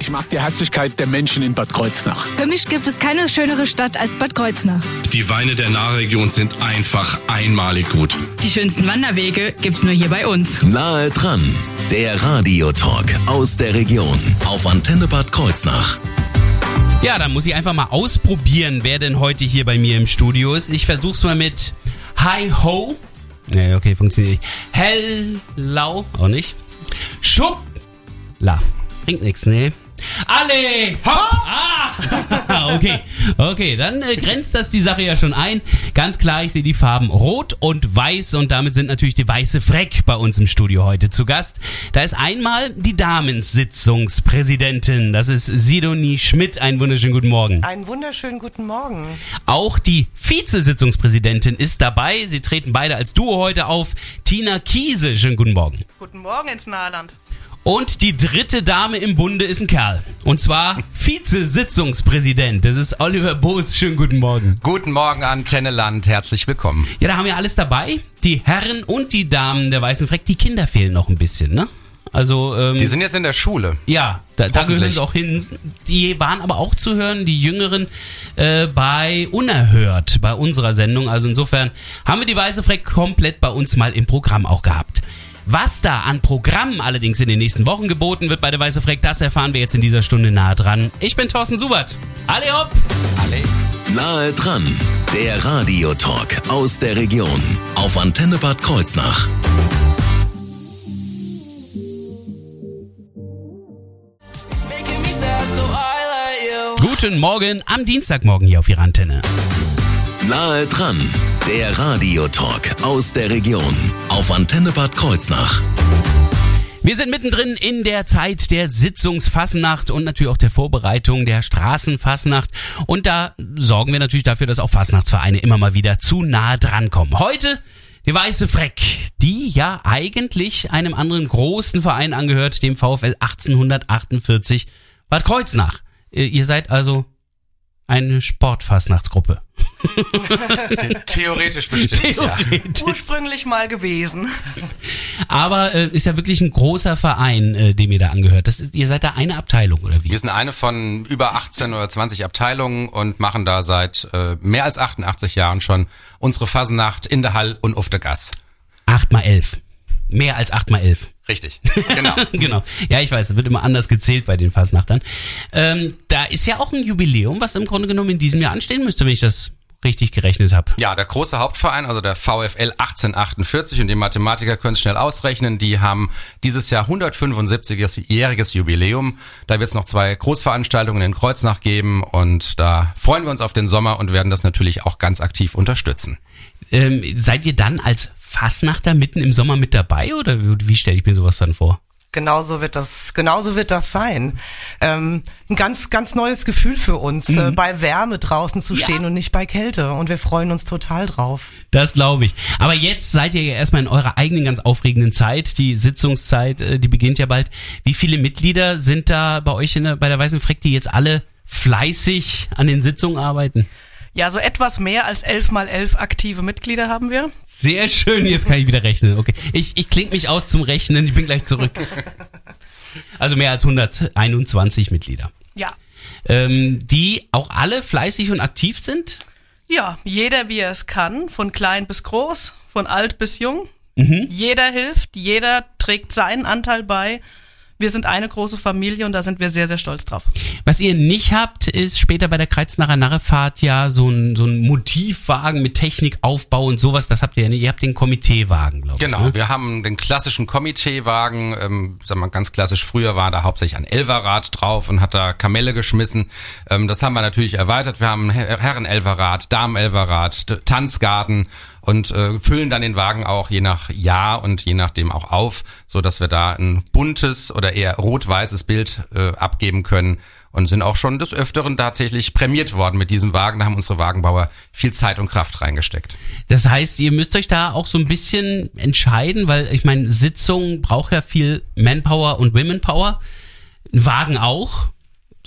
Ich mag die Herzlichkeit der Menschen in Bad Kreuznach. Für mich gibt es keine schönere Stadt als Bad Kreuznach. Die Weine der Nahregion sind einfach einmalig gut. Die schönsten Wanderwege gibt's nur hier bei uns. Nahe dran, der Radiotalk aus der Region auf Antenne Bad Kreuznach. Ja, dann muss ich einfach mal ausprobieren, wer denn heute hier bei mir im Studio ist. Ich versuch's mal mit Hi Ho. Nee, okay, funktioniert nicht. Hellau, auch nicht. Schuppla. Bringt nix, nee. Alle! Hopp! Ah! okay, okay, dann äh, grenzt das die Sache ja schon ein. Ganz klar, ich sehe die Farben rot und weiß und damit sind natürlich die weiße Freck bei uns im Studio heute zu Gast. Da ist einmal die Damensitzungspräsidentin, das ist Sidonie Schmidt. Einen wunderschönen guten Morgen. Einen wunderschönen guten Morgen. Auch die Vizesitzungspräsidentin ist dabei. Sie treten beide als Duo heute auf. Tina Kiese, schönen guten Morgen. Guten Morgen ins Nahland. Und die dritte Dame im Bunde ist ein Kerl. Und zwar Vizesitzungspräsident. Das ist Oliver Boos. Schönen guten Morgen. Guten Morgen, Antenne Land. Herzlich willkommen. Ja, da haben wir alles dabei. Die Herren und die Damen der Weißen Freck. Die Kinder fehlen noch ein bisschen, ne? Also, ähm, Die sind jetzt in der Schule. ja, da, da gehören sie auch hin. Die waren aber auch zu hören, die Jüngeren, äh, bei Unerhört, bei unserer Sendung. Also insofern haben wir die Weiße Freck komplett bei uns mal im Programm auch gehabt. Was da an Programmen allerdings in den nächsten Wochen geboten wird bei der Weiße Freck, das erfahren wir jetzt in dieser Stunde nahe dran. Ich bin Thorsten Subert. Alle hopp! Alle. Nahe dran, der Radiotalk aus der Region auf Antenne Bad Kreuznach. Guten Morgen am Dienstagmorgen hier auf Ihrer Antenne. Nahe dran, der Radiotalk aus der Region auf Antenne Bad Kreuznach. Wir sind mittendrin in der Zeit der Sitzungsfasnacht und natürlich auch der Vorbereitung der Straßenfasnacht. Und da sorgen wir natürlich dafür, dass auch Fasnachtsvereine immer mal wieder zu nah dran kommen. Heute die Weiße Freck, die ja eigentlich einem anderen großen Verein angehört, dem VfL 1848 Bad Kreuznach. Äh, Ihr seid also eine Sportfasnachtsgruppe. Theoretisch bestimmt, ja. Ursprünglich mal gewesen. Aber äh, ist ja wirklich ein großer Verein, äh, dem ihr da angehört. Das ist, ihr seid da eine Abteilung, oder wie? Wir sind eine von über 18 oder 20 Abteilungen und machen da seit äh, mehr als 88 Jahren schon unsere Fasenacht in der Hall und auf der Gas. 8 mal 11. Mehr als 8 mal 11. Richtig, genau. genau. Ja, ich weiß, es wird immer anders gezählt bei den Fasnachtern. Ähm, da ist ja auch ein Jubiläum, was im Grunde genommen in diesem Jahr anstehen müsste, wenn ich das richtig gerechnet habe. Ja, der große Hauptverein, also der VfL 1848 und die Mathematiker können es schnell ausrechnen, die haben dieses Jahr 175-jähriges Jubiläum. Da wird es noch zwei Großveranstaltungen in Kreuznach geben und da freuen wir uns auf den Sommer und werden das natürlich auch ganz aktiv unterstützen. Ähm, seid ihr dann als Fasnachter mitten im Sommer mit dabei oder wie, stelle ich mir sowas dann vor? Genauso wird das, genauso wird das sein. Ähm, ein ganz, ganz neues Gefühl für uns, äh, bei Wärme draußen zu Ja. stehen und nicht bei Kälte. Und wir freuen uns total drauf. Das glaube ich. Aber jetzt seid ihr ja erstmal in eurer eigenen ganz aufregenden Zeit. Die Sitzungszeit, äh, die beginnt ja bald. Wie viele Mitglieder sind da bei euch in der, bei der Weißen Freck, die jetzt alle fleißig an den Sitzungen arbeiten? Ja, so etwas mehr als elf mal elf aktive Mitglieder haben wir. Sehr schön, jetzt kann ich wieder rechnen. Okay, ich, ich klinge mich aus zum Rechnen, ich bin gleich zurück. Also mehr als 121 Mitglieder. Ja. Ähm, die auch alle fleißig und aktiv sind? Ja, jeder wie er es kann, von klein bis groß, von alt bis jung. Mhm. Jeder hilft, jeder trägt seinen Anteil bei. Wir sind eine große Familie und da sind wir sehr, sehr stolz drauf. Was ihr nicht habt, ist später bei der Kreuznacher Narrefahrt ja so ein, so ein Motivwagen mit Technikaufbau und sowas. Das habt ihr ja nicht. Ihr habt den Komiteewagen, glaube ich. Genau, Ne? wir haben den klassischen Komiteewagen, ähm, sagen wir ganz klassisch, früher war da hauptsächlich ein Elverrad drauf und hat da Kamelle geschmissen. Ähm, das haben wir natürlich erweitert. Wir haben Her- Herren-Elverrad, Damen-Elverrad, Tanzgarten und äh, füllen dann den Wagen auch je nach Jahr und je nachdem auch auf, so dass wir da ein buntes oder eher rot-weißes Bild äh, abgeben können und sind auch schon des Öfteren tatsächlich prämiert worden mit diesem Wagen. Da haben unsere Wagenbauer viel Zeit und Kraft reingesteckt. Das heißt, ihr müsst euch da auch so ein bisschen entscheiden, weil ich meine, Sitzung braucht ja viel Manpower und Womenpower. Ein Wagen auch.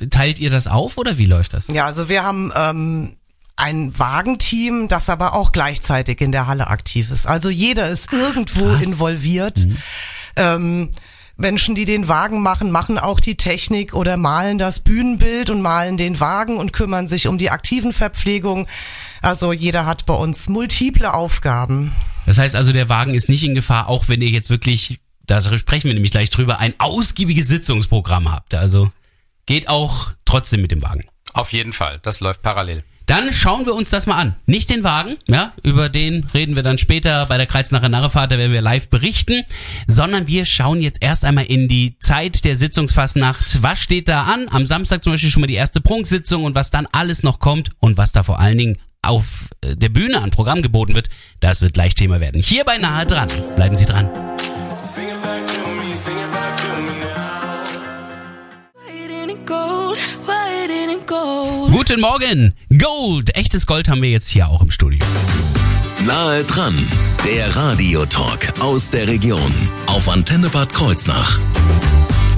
Teilt ihr das auf oder wie läuft das? Ja, also wir haben ähm, ein Wagenteam, das aber auch gleichzeitig in der Halle aktiv ist. Also jeder ist irgendwo krass. involviert. Ähm, Menschen, die den Wagen machen, machen auch die Technik oder malen das Bühnenbild und malen den Wagen und kümmern sich um die aktiven Verpflegung. Also jeder hat bei uns multiple Aufgaben. Das heißt also, der Wagen ist nicht in Gefahr, auch wenn ihr jetzt wirklich, da sprechen wir nämlich gleich drüber, ein ausgiebiges Sitzungsprogramm habt. Also geht auch trotzdem mit dem Wagen. Auf jeden Fall, das läuft parallel. Dann schauen wir uns das mal an. Nicht den Wagen, ja, über den reden wir dann später bei der Kreuznacher Narrefahrt, da werden wir live berichten, sondern wir schauen jetzt erst einmal in die Zeit der Sitzungsfassnacht. Was steht da an? Am Samstag zum Beispiel schon mal die erste Prunksitzung und was dann alles noch kommt und was da vor allen Dingen auf äh, der Bühne an Programm geboten wird, das wird gleich Thema werden. Hier bei Nahe dran. Bleiben Sie dran. Guten Morgen. Gold. Echtes Gold haben wir jetzt hier auch im Studio. Nahe dran, der Radiotalk aus der Region auf Antenne Bad Kreuznach.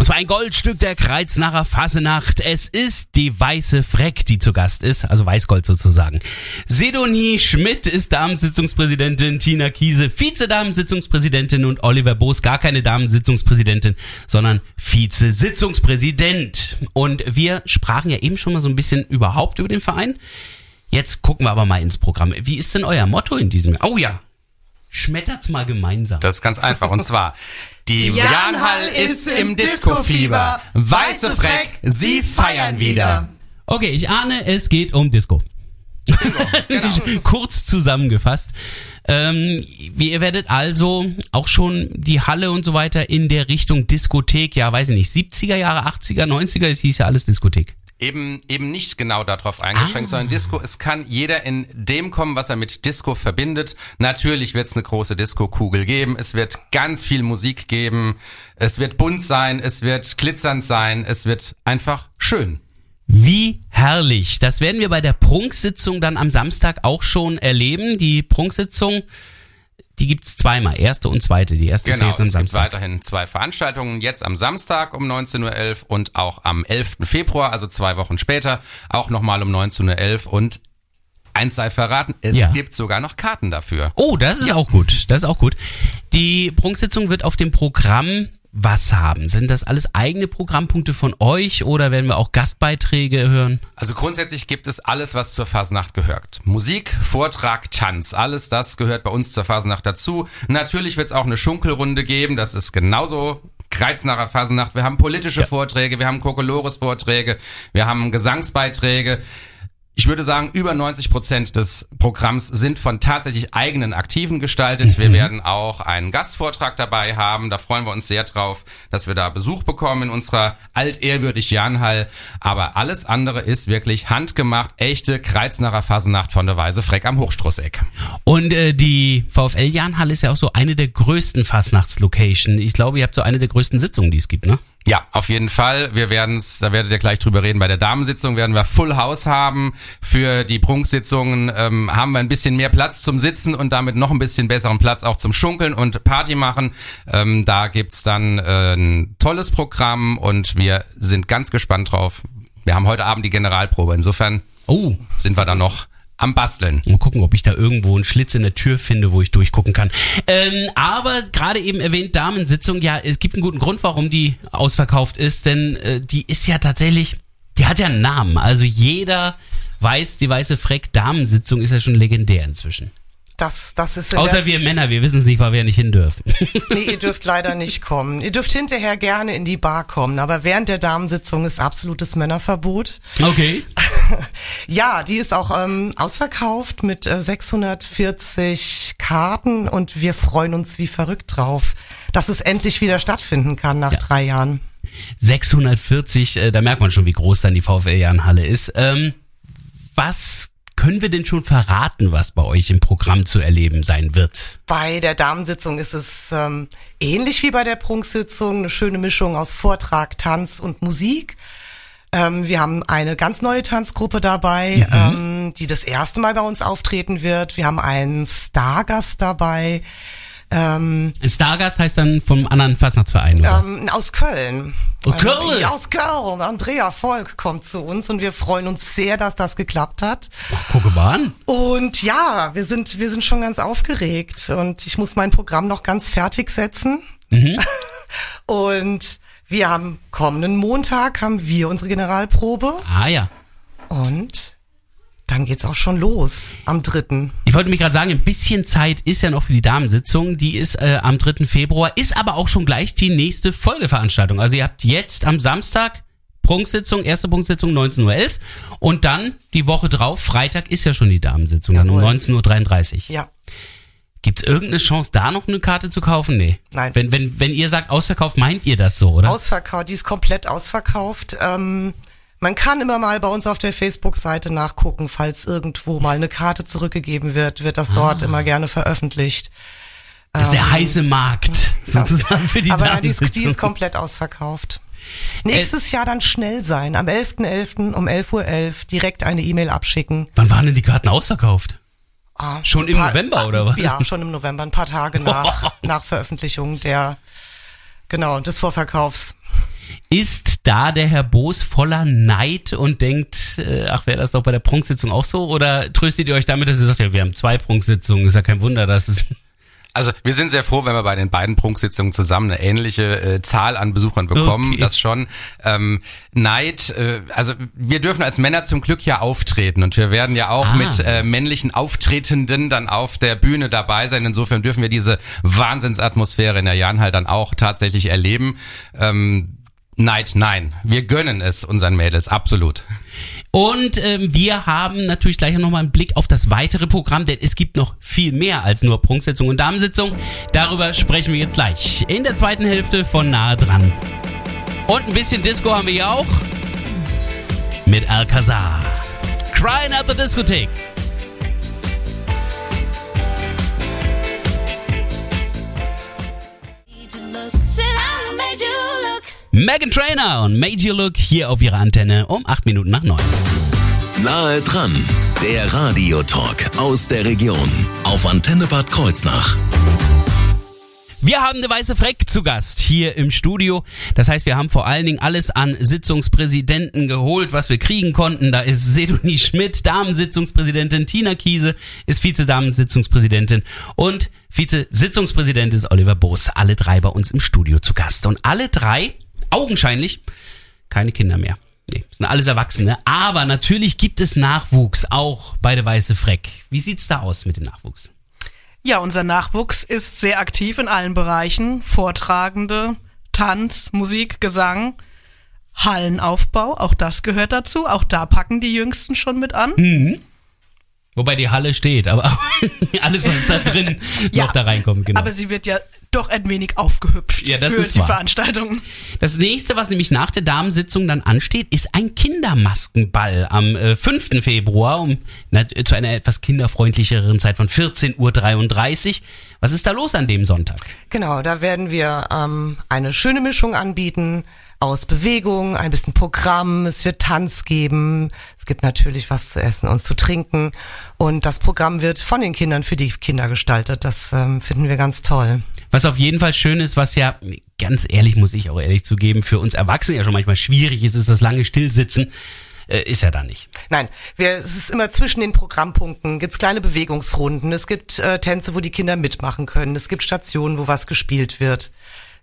Und zwar ein Goldstück der Kreuznacher Fasenacht. Es ist die Weiße Freck, die zu Gast ist, also Weißgold sozusagen. Sidonie Schmidt ist Damensitzungspräsidentin, Tina Kiese Vize-Damensitzungspräsidentin und Oliver Boos gar keine Damensitzungspräsidentin, sondern Vize-Sitzungspräsident. Und wir sprachen ja eben schon mal so ein bisschen überhaupt über den Verein. Jetzt gucken wir aber mal ins Programm. Wie ist denn euer Motto in diesem Jahr? Oh ja, schmettert's mal gemeinsam. Das ist ganz einfach. Und zwar, die Janhall ist im Disco-Fieber. Weiße Freck, sie feiern wieder. Okay, ich ahne, es geht um Disco. Kurz zusammengefasst. Ähm, ihr werdet also auch schon die Halle und so weiter in der Richtung Diskothek, ja, weiß ich nicht, 70er Jahre, 80er, 90er, es hieß ja alles Diskothek. Eben, eben nicht genau darauf eingeschränkt, Ah. sondern Disco, es kann jeder in dem kommen, was er mit Disco verbindet. Natürlich wird es eine große Disco-Kugel geben, es wird ganz viel Musik geben, es wird bunt sein, es wird glitzernd sein, es wird einfach schön. Wie herrlich. Das werden wir bei der Prunksitzung dann am Samstag auch schon erleben. Die Prunksitzung, die gibt's zweimal, erste und zweite. Die erste Genau, ist ja jetzt es am gibt Samstag. weiterhin zwei Veranstaltungen, jetzt am Samstag um 19.11 Uhr und auch am 11. Februar, also zwei Wochen später, auch nochmal um 19.11 Uhr und eins sei verraten, es Ja. gibt sogar noch Karten dafür. Oh, das ist auch gut. Das ist auch gut. Die Prunksitzung wird auf dem Programm was haben? Sind das alles eigene Programmpunkte von euch oder werden wir auch Gastbeiträge hören? Also grundsätzlich gibt es alles, was zur Fasnacht gehört. Musik, Vortrag, Tanz, alles das gehört bei uns zur Fasnacht dazu. Natürlich wird es auch eine Schunkelrunde geben, das ist genauso Kreuznacher Fasnacht. Wir haben politische Vorträge, wir haben Kokolores Vorträge, wir haben Gesangsbeiträge. Ich würde sagen, über 90 Prozent des Programms sind von tatsächlich eigenen Aktiven gestaltet. Wir werden auch einen Gastvortrag dabei haben. Da freuen wir uns sehr drauf, dass wir da Besuch bekommen in unserer altehrwürdig Janhall. Aber alles andere ist wirklich handgemacht, echte Kreuznacher Fasenacht von der Weise Freck am Hochstrusseck. Und äh, die VfL Jahnhalle ist ja auch so eine der größten Fastnachtslocation. Ich glaube, ihr habt so eine der größten Sitzungen, die es gibt, ne? Ja, auf jeden Fall. Wir werden's, da werdet ihr gleich drüber reden. Bei der Damensitzung werden wir Full House haben. Für die Prunksitzungen ähm, haben wir ein bisschen mehr Platz zum Sitzen und damit noch ein bisschen besseren Platz auch zum Schunkeln und Party machen. Ähm, da gibt's dann äh, ein tolles Programm und wir sind ganz gespannt drauf. Wir haben heute Abend die Generalprobe. Insofern Oh, sind wir da noch am Basteln. Mal gucken, ob ich da irgendwo einen Schlitz in der Tür finde, wo ich durchgucken kann. Ähm, aber gerade eben erwähnt Damensitzung, ja, es gibt einen guten Grund, warum die ausverkauft ist, denn äh, die ist ja tatsächlich, die hat ja einen Namen. Also jeder weiß, die weiße Freck Damensitzung ist ja schon legendär inzwischen. Das, das ist Außer wir Männer, wir wissen es nicht, weil wir nicht hin dürfen. Nee, ihr dürft leider nicht kommen. Ihr dürft hinterher gerne in die Bar kommen, aber während der Damensitzung ist absolutes Männerverbot. Okay. Ja, die ist auch ähm, ausverkauft mit äh, 640 Karten und wir freuen uns wie verrückt drauf, dass es endlich wieder stattfinden kann nach drei Jahren. 640, äh, da merkt man schon, wie groß dann die VfL Jahnhalle ist. Ähm, was können wir denn schon verraten, was bei euch im Programm zu erleben sein wird? Bei der Damensitzung ist es ähm, ähnlich wie bei der Prunksitzung, eine schöne Mischung aus Vortrag, Tanz und Musik. Ähm, wir haben eine ganz neue Tanzgruppe dabei, ähm, die das erste Mal bei uns auftreten wird. Wir haben einen Stargast dabei ähm, Stargast heißt dann vom anderen Fastnachtsverein, oder? ähm, aus Köln. Oh, Köln? Ja, aus Köln. Andrea Volk kommt zu uns und wir freuen uns sehr, dass das geklappt hat. Gucke mal an. Und ja, wir sind, wir sind schon ganz aufgeregt und ich muss mein Programm noch ganz fertig setzen. Und wir haben kommenden Montag haben wir unsere Generalprobe Ah ja. und dann geht's auch schon los am dritten. Ich wollte mich gerade sagen, ein bisschen Zeit ist ja noch für die Damensitzung. Die ist äh, am 3. Februar, ist aber auch schon gleich die nächste Folgeveranstaltung. Also ihr habt jetzt am Samstag Prunksitzung, erste Prunksitzung 19.11 Uhr und dann die Woche drauf, Freitag ist ja schon die Damensitzung, dann um Jawohl. 19.33 Uhr. Ja. Gibt's irgendeine Chance, da noch eine Karte zu kaufen? Nee. Nein. Wenn, wenn, wenn ihr sagt ausverkauft, meint ihr das so, oder? Ausverkauft, die ist komplett ausverkauft. Ähm, man kann immer mal bei uns auf der Facebook-Seite nachgucken, falls irgendwo mal eine Karte zurückgegeben wird, wird das dort Ah. immer gerne veröffentlicht. das ist der heiße Markt, sozusagen für die Aber nein, die, ist, die ist komplett ausverkauft. Nächstes Jahr dann schnell sein. Am 11.11. um 11.11 Uhr direkt eine E-Mail abschicken. Wann waren denn die Karten ausverkauft? Ah, Schon im November, oder was? Ja, schon im November, ein paar Tage nach, nach Veröffentlichung der, genau, des Vorverkaufs. Ist da der Herr Boos voller Neid und denkt, äh, ach, wäre das doch bei der Prunksitzung auch so? Oder tröstet ihr euch damit, dass ihr sagt, ja, wir haben zwei Prunksitzungen, ist ja kein Wunder, dass es... Also wir sind sehr froh, wenn wir bei den beiden Prunksitzungen zusammen eine ähnliche äh, Zahl an Besuchern bekommen. Okay. Das schon. Ähm, Neid, äh, also wir dürfen als Männer zum Glück ja auftreten und wir werden ja auch Ah. mit äh, männlichen Auftretenden dann auf der Bühne dabei sein. Insofern dürfen wir diese Wahnsinnsatmosphäre in der Jahnhall dann auch tatsächlich erleben. Ähm, Neid, nein. Wir gönnen es unseren Mädels, absolut. Und ähm, wir haben natürlich gleich nochmal einen Blick auf das weitere Programm, denn es gibt noch viel mehr als nur Prunksitzung und Damensitzung. Darüber sprechen wir jetzt gleich in der zweiten Hälfte von Nahe dran. Und ein bisschen Disco haben wir hier auch mit Alcazar. Crying at the Diskothek. Megan Trainer und Made You Look hier auf ihrer Antenne um 8 Minuten nach 9. Nahe dran, der Radiotalk aus der Region auf Antenne Bad Kreuznach. Wir haben eine weiße Freck zu Gast hier im Studio. Das heißt, wir haben vor allen Dingen alles an Sitzungspräsidenten geholt, was wir kriegen konnten. Da ist Sedoni Schmidt, Damensitzungspräsidentin, Tina Kiese ist Vize-Damensitzungspräsidentin und Vize-Sitzungspräsident ist Oliver Boos. Alle drei bei uns im Studio zu Gast. Und alle drei, augenscheinlich, keine Kinder mehr. Nee, sind alles Erwachsene. Aber natürlich gibt es Nachwuchs, auch bei der Weiße Freck. Wie sieht's da aus mit dem Nachwuchs? Ja, unser Nachwuchs ist sehr aktiv in allen Bereichen. Vortragende, Tanz, Musik, Gesang, Hallenaufbau, auch das gehört dazu. Auch da packen die Jüngsten schon mit an. Wobei die Halle steht, aber alles, was da drin noch da reinkommt, genau. Aber sie wird ja doch ein wenig aufgehübscht Ja, das für ist die wahr. Veranstaltung. Das nächste, was nämlich nach der Damensitzung dann ansteht, ist ein Kindermaskenball am äh, 5. Februar um na, zu einer etwas kinderfreundlicheren Zeit von 14.33 Uhr. Was ist da los an dem Sonntag? Genau, da werden wir ähm, eine schöne Mischung anbieten aus Bewegung, ein bisschen Programm, es wird Tanz geben, es gibt natürlich was zu essen und zu trinken und das Programm wird von den Kindern für die Kinder gestaltet. Das ähm, finden wir ganz toll. Was auf jeden Fall schön ist, was ja, ganz ehrlich, muss ich auch ehrlich zugeben, für uns Erwachsene ja schon manchmal schwierig ist, ist das lange Stillsitzen. Äh, ist ja da nicht. Nein, wir, es ist immer zwischen den Programmpunkten, gibt's kleine Bewegungsrunden, es gibt äh, Tänze, wo die Kinder mitmachen können, es gibt Stationen, wo was gespielt wird.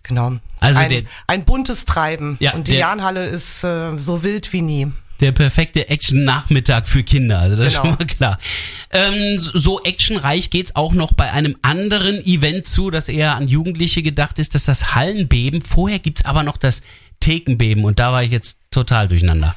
Genau. Also ein, ein buntes Treiben. Ja, und die Jahnhalle ist äh, so wild wie nie. Der perfekte Action-Nachmittag für Kinder, also das ist Genau. schon mal klar. Ähm, so actionreich geht's auch noch bei einem anderen Event zu, das eher an Jugendliche gedacht ist, das ist das Hallenbeben. Vorher gibt's aber noch das Thekenbeben und da war ich jetzt total durcheinander.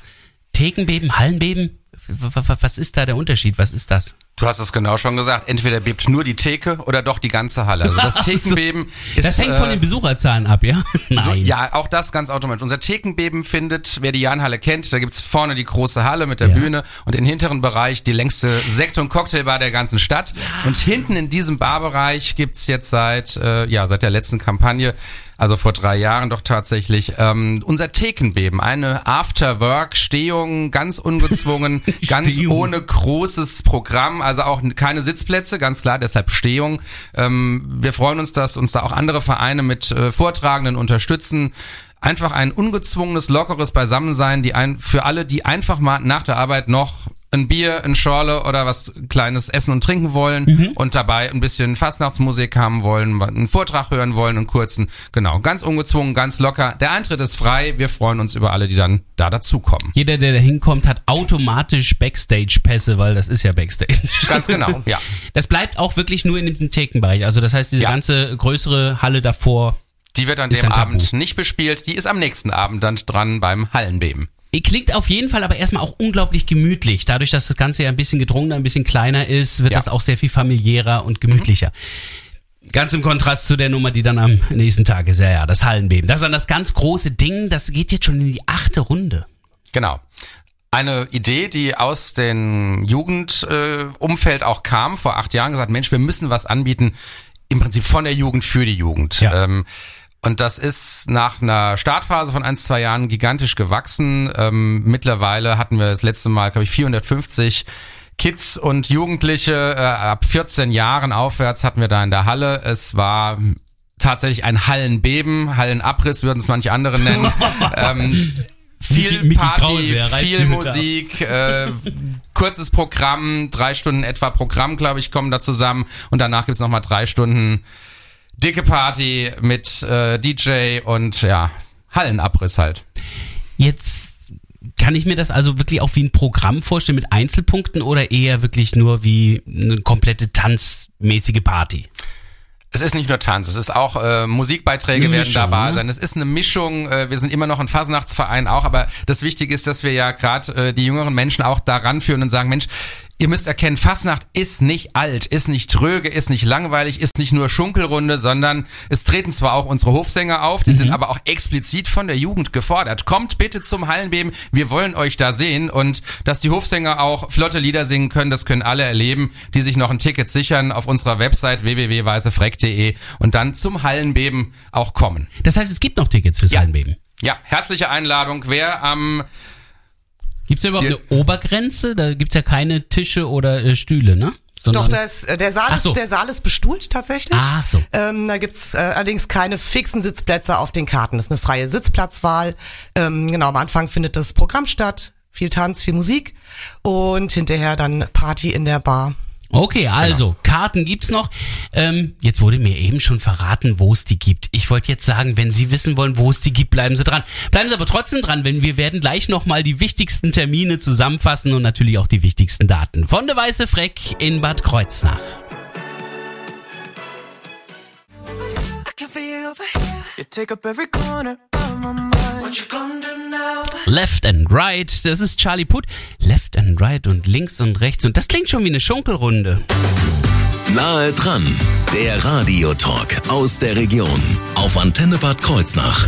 Thekenbeben, Hallenbeben, was ist da der Unterschied? Was ist das? Du hast es genau schon gesagt. Entweder bebt nur die Theke oder doch die ganze Halle. Also das Thekenbeben ist. das hängt von äh, den Besucherzahlen ab, ja? Nein. So, ja, auch das ganz automatisch. Unser Thekenbeben findet, wer die Jahnhalle kennt, da gibt's vorne die große Halle mit der Ja. Bühne und den hinteren Bereich die längste Sekt- und Cocktailbar der ganzen Stadt. Und hinten in diesem Barbereich gibt's jetzt seit, äh, ja, seit der letzten Kampagne, also vor drei Jahren doch tatsächlich, ähm, unser Thekenbeben. Eine After-Work-Stehung, ganz ungezwungen, ganz ohne großes Programm, also auch keine Sitzplätze, ganz klar, deshalb Stehung. Ähm, wir freuen uns, dass uns da auch andere Vereine mit äh, Vortragenden unterstützen. Einfach ein ungezwungenes, lockeres Beisammensein, die ein, für alle, die einfach mal nach der Arbeit noch ein Bier, ein Schorle oder was kleines essen und trinken wollen Mhm. und dabei ein bisschen Fastnachtsmusik haben wollen, einen Vortrag hören wollen, einen kurzen. Genau, ganz ungezwungen, ganz locker. Der Eintritt ist frei. Wir freuen uns über alle, die dann da dazukommen. Jeder, der da hinkommt, hat automatisch Backstage-Pässe, weil das ist ja Backstage. Ganz genau, ja. Das bleibt auch wirklich nur in dem Thekenbereich. Also das heißt, diese Ja. ganze größere Halle davor Die wird an dem. Abend nicht bespielt. Die ist am nächsten Abend dann dran beim Hallenbeben. Klingt auf jeden Fall aber erstmal auch unglaublich gemütlich. Dadurch, dass das Ganze ja ein bisschen gedrungener, ein bisschen kleiner ist, wird Ja. das auch sehr viel familiärer und gemütlicher. Ganz im Kontrast zu der Nummer, die dann am nächsten Tag ist. Ja, ja, das Hallenbeben. Das ist dann das ganz große Ding. Das geht jetzt schon in die achte Runde. Genau. Eine Idee, die aus dem Jugendumfeld äh, auch kam, vor acht Jahren gesagt, Mensch, wir müssen was anbieten, im Prinzip von der Jugend für die Jugend. Ja. Ähm, und das ist nach einer Startphase von ein, zwei Jahren gigantisch gewachsen. Ähm, mittlerweile hatten wir das letzte Mal, glaube ich, 450 Kids und Jugendliche äh, ab 14 Jahren aufwärts hatten wir da in der Halle. Es war tatsächlich ein Hallenbeben, Hallenabriss würden es manche andere nennen. ähm, viel Mickey- Party, Krause, viel. Musik, äh, kurzes Programm, drei Stunden etwa Programm, glaube ich, kommen da zusammen und danach gibt's noch mal drei Stunden dicke Party mit äh, DJ und ja, Hallenabriss halt. Jetzt kann ich mir das also wirklich auch wie ein Programm vorstellen mit Einzelpunkten oder eher wirklich nur wie eine komplette tanzmäßige Party? Es ist nicht nur Tanz, es ist auch äh, Musikbeiträge werden dabei ne? sein. Es ist eine Mischung. Äh, wir sind immer noch ein Fasnachtsverein auch, aber das Wichtige ist, dass wir ja gerade äh, die jüngeren Menschen auch daran führen und sagen, Mensch, ihr müsst erkennen, Fasnacht ist nicht alt, ist nicht tröge, ist nicht langweilig, ist nicht nur Schunkelrunde, sondern es treten zwar auch unsere Hofsänger auf, die sind aber auch explizit von der Jugend gefordert. Kommt bitte zum Hallenbeben, wir wollen euch da sehen und dass die Hofsänger auch flotte Lieder singen können, das können alle erleben, die sich noch ein Ticket sichern auf unserer Website www.weißefreck.de und dann zum Hallenbeben auch kommen. Das heißt, es gibt noch Tickets fürs Ja. Hallenbeben. Ja, herzliche Einladung. Wer am Gibt es überhaupt Hier- eine Obergrenze? Da gibt's ja keine Tische oder äh, Stühle, ne? Sondern- Doch, da ist, äh, der, Saal Ach so. ist, der Saal ist bestuhlt tatsächlich. Ach so. Ähm, da gibt's äh, allerdings keine fixen Sitzplätze auf den Karten. Das ist eine freie Sitzplatzwahl. Ähm, genau, am Anfang findet das Programm statt. Viel Tanz, viel Musik und hinterher dann Party in der Bar. Okay, also Karten gibt's noch. Ähm, jetzt wurde mir eben schon verraten, wo es die gibt. Ich wollte jetzt sagen, wenn Sie wissen wollen, wo es die gibt, bleiben Sie dran. Bleiben Sie aber trotzdem dran, denn wir werden gleich nochmal die wichtigsten Termine zusammenfassen und natürlich auch die wichtigsten Daten. Von der Weiße Freck in Bad Kreuznach. Left and Right, das ist Charlie Puth. Left and Right und links und rechts. Und das klingt schon wie eine Schunkelrunde. Nahe dran, der Radiotalk aus der Region auf Antenne Bad Kreuznach.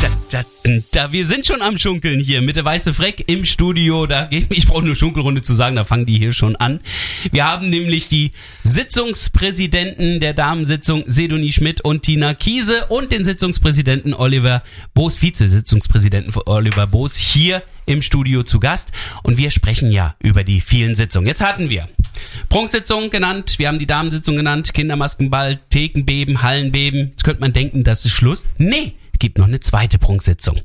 Da, da, da, da, wir sind schon am Schunkeln hier mit der Weiße Freck im Studio. Da, ich brauche nur Schunkelrunde zu sagen, da fangen die hier schon an. Wir haben nämlich die Sitzungspräsidenten der Damensitzung Sedoni Schmidt und Tina Kiese und den Sitzungspräsidenten Oliver Boos, Vize-Sitzungspräsidenten Oliver Boos hier im Studio zu Gast. Und wir sprechen ja über die vielen Sitzungen. Jetzt hatten wir Prunksitzung genannt, wir haben die Damensitzung genannt, Kindermaskenball, Thekenbeben, Hallenbeben. Jetzt könnte man denken, das ist Schluss. Nee, es gibt noch eine zweite Prunksitzung.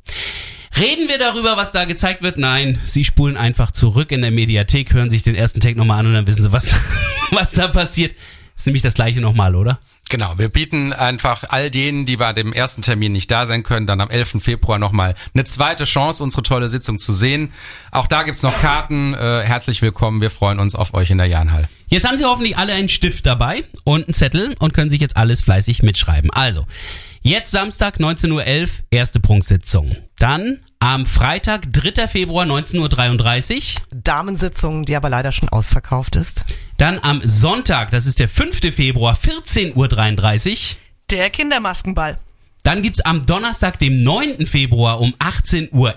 Reden wir darüber, was da gezeigt wird? Nein, Sie spulen einfach zurück in der Mediathek, hören sich den ersten Take nochmal an und dann wissen Sie, was, was da passiert. Ist nämlich das gleiche nochmal, oder? Genau, wir bieten einfach all denen, die bei dem ersten Termin nicht da sein können, dann am 11. Februar nochmal eine zweite Chance, unsere tolle Sitzung zu sehen. Auch da gibt's noch Karten. Äh, herzlich willkommen, wir freuen uns auf euch in der Jahnhall. Jetzt haben Sie hoffentlich alle einen Stift dabei und einen Zettel und können sich jetzt alles fleißig mitschreiben. Also, jetzt Samstag 19.11 Uhr, erste Prunksitzung. Dann am Freitag, 3. Februar 19.33 Uhr. Damensitzung, die aber leider schon ausverkauft ist. Dann am Sonntag, das ist der 5. Februar, 14.33 Uhr. Der Kindermaskenball. Dann gibt's am Donnerstag, dem 9. Februar um 18.11 Uhr.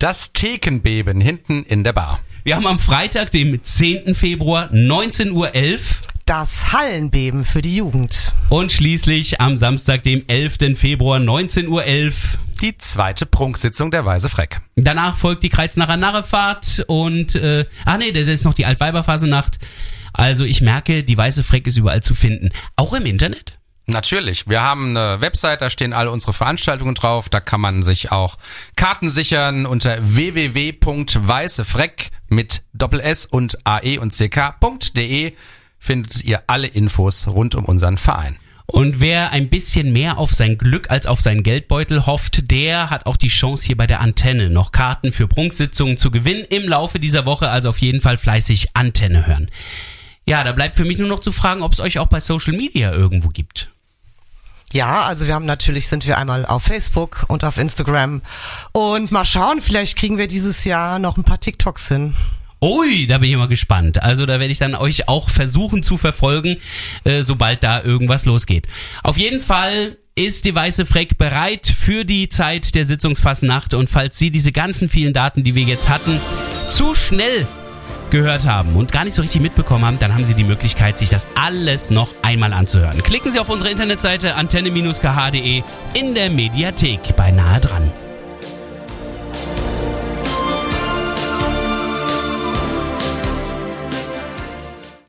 Das Thekenbeben hinten in der Bar. Wir haben am Freitag, dem 10. Februar, 19.11 Uhr. Das Hallenbeben für die Jugend. Und schließlich am Samstag, dem 11. Februar, 19.11 Uhr. Die zweite Prunksitzung der Weise Freck. Danach folgt die Kreuznacher Narrefahrt und, äh, ah nee, das ist noch die Altweiberphasenacht. Also ich merke, die Weiße Freck ist überall zu finden. Auch im Internet? Natürlich. Wir haben eine Website, da stehen alle unsere Veranstaltungen drauf. Da kann man sich auch Karten sichern unter www.weißefreck mit Doppel S und AE und CK.de findet ihr alle Infos rund um unseren Verein. Und wer ein bisschen mehr auf sein Glück als auf seinen Geldbeutel hofft, der hat auch die Chance hier bei der Antenne noch Karten für Prunksitzungen zu gewinnen im Laufe dieser Woche. Also auf jeden Fall fleißig Antenne hören. Ja, da bleibt für mich nur noch zu fragen, ob es euch auch bei Social Media irgendwo gibt. Ja, also wir haben natürlich sind wir einmal auf Facebook und auf Instagram und mal schauen, vielleicht kriegen wir dieses Jahr noch ein paar TikToks hin. Ui, da bin ich mal gespannt. Also da werde ich dann euch auch versuchen zu verfolgen, äh, sobald da irgendwas losgeht. Auf jeden Fall ist die Weiße Freck bereit für die Zeit der Sitzungsfassnacht und falls Sie diese ganzen vielen Daten, die wir jetzt hatten, zu schnell gehört haben und gar nicht so richtig mitbekommen haben, dann haben Sie die Möglichkeit, sich das alles noch einmal anzuhören. Klicken Sie auf unsere Internetseite antenne-kh.de in der Mediathek bei Nahe dran.